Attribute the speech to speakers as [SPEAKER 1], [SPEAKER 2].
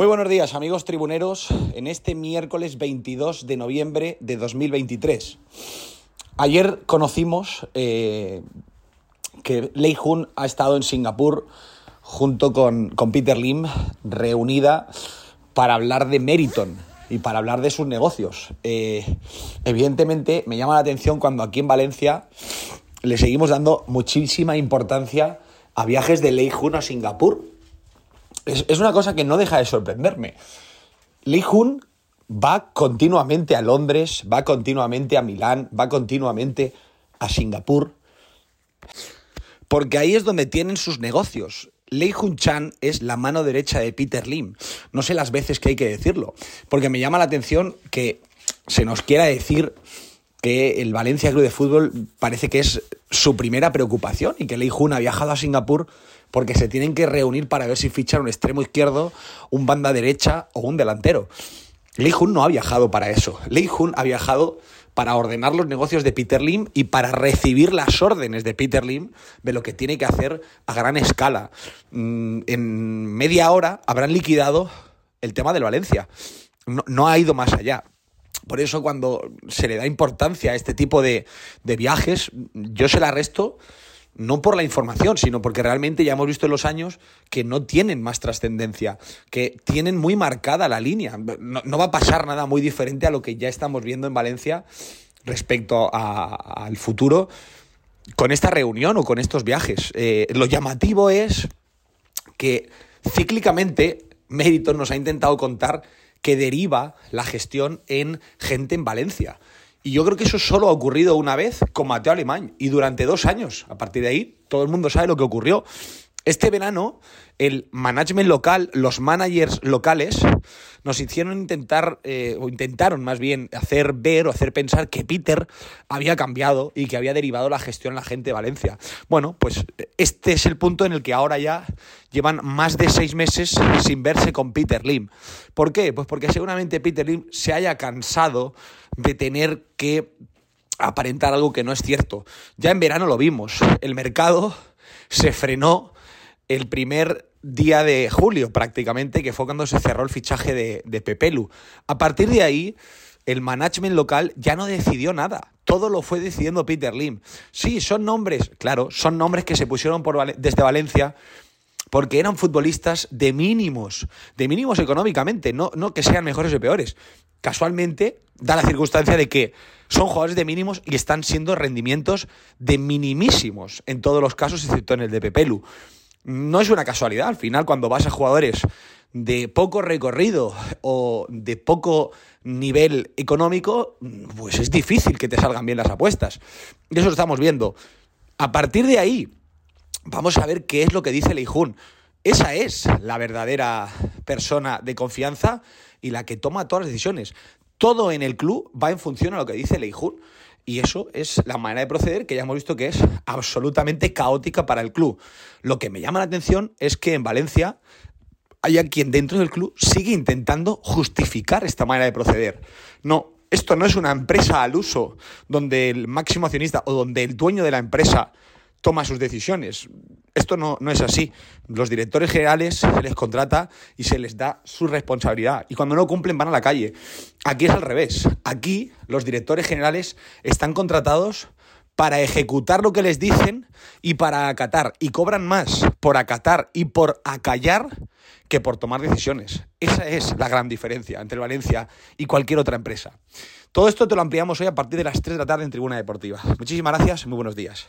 [SPEAKER 1] Muy buenos días amigos tribuneros en este miércoles 22 de noviembre de 2023. Ayer conocimos eh, que Lei Jun ha estado en Singapur junto con, con Peter Lim reunida para hablar de Meriton y para hablar de sus negocios. Eh, evidentemente me llama la atención cuando aquí en Valencia le seguimos dando muchísima importancia a viajes de Lei Jun a Singapur es, una cosa que no deja de sorprenderme. Lee Jun va continuamente a Londres, va continuamente a Milán, va continuamente a Singapur, porque ahí es donde tienen sus negocios. Lei Jun Chan es la mano derecha de Peter Lim. No sé las veces que hay que decirlo, porque me llama la atención que se nos quiera decir que el Valencia Club de Fútbol parece que es su primera preocupación y que Lei Jun ha viajado a Singapur porque se tienen que reunir para ver si fichan un extremo izquierdo, un banda derecha o un delantero. Lei Jun no ha viajado para eso. Lei Jun ha viajado para ordenar los negocios de Peter Lim y para recibir las órdenes de Peter Lim de lo que tiene que hacer a gran escala. Mm, en media hora habrán liquidado el tema del Valencia. No, no ha ido más allá. Por eso cuando se le da importancia a este tipo de, de viajes, yo se la resto no por la información, sino porque realmente ya hemos visto en los años que no tienen más trascendencia, que tienen muy marcada la línea. No, va a pasar nada muy diferente a lo que ya estamos viendo en Valencia respecto al futuro con esta reunión o con estos viajes. Eh, lo llamativo es que cíclicamente Méritos nos ha intentado contar que deriva la gestión en gente en Valencia. Y yo creo que eso solo ha ocurrido una vez con Mateo Alemán y durante dos años. A partir de ahí, todo el mundo sabe lo que ocurrió. Este verano, el management local, los managers locales, nos hicieron intentar, eh, o intentaron más bien, hacer ver o hacer pensar que Peter había cambiado y que había derivado la gestión a la gente de Valencia. Bueno, pues este es el punto en el que ahora ya llevan más de seis meses sin verse con Peter Lim. ¿Por qué? Pues porque seguramente Peter Lim se haya cansado de tener que aparentar algo que no es cierto. Ya en verano lo vimos. El mercado se frenó el primer día de julio prácticamente, que fue cuando se cerró el fichaje de, de Pepelu. A partir de ahí, el management local ya no decidió nada. Todo lo fue decidiendo Peter Lim. Sí, son nombres, claro, son nombres que se pusieron desde Valencia porque eran futbolistas de mínimos, de mínimos económicamente, no, no que sean mejores o peores. Casualmente da la circunstancia de que son jugadores de mínimos y están siendo rendimientos de minimísimos en todos los casos, excepto en el de Pepelu no es una casualidad. Al final, cuando vas a jugadores de poco recorrido o de poco nivel económico, pues es difícil que te salgan bien las apuestas. Y eso lo estamos viendo. A partir de ahí, vamos a ver qué es lo que dice Leijun. Esa es la verdadera persona de confianza y la que toma todas las decisiones. Todo en el club va en función a lo que dice Leijun. Y eso es la manera de proceder que ya hemos visto que es absolutamente caótica para el club. Lo que me llama la atención es que en Valencia haya quien dentro del club sigue intentando justificar esta manera de proceder. No, esto no es una empresa al uso donde el máximo accionista o donde el dueño de la empresa toma sus decisiones. Esto no, no, es así. Los directores generales se les contrata y se les da su responsabilidad. Y cuando no cumplen van a la calle. Aquí es al revés. Aquí los directores generales están contratados para ejecutar lo que les dicen y para acatar. Y cobran más por acatar y por acallar que por tomar decisiones. Esa es la gran diferencia entre Valencia y cualquier otra empresa. Todo esto te lo ampliamos hoy a partir de las 3 de la tarde en Tribuna Deportiva. Muchísimas gracias, muy buenos días.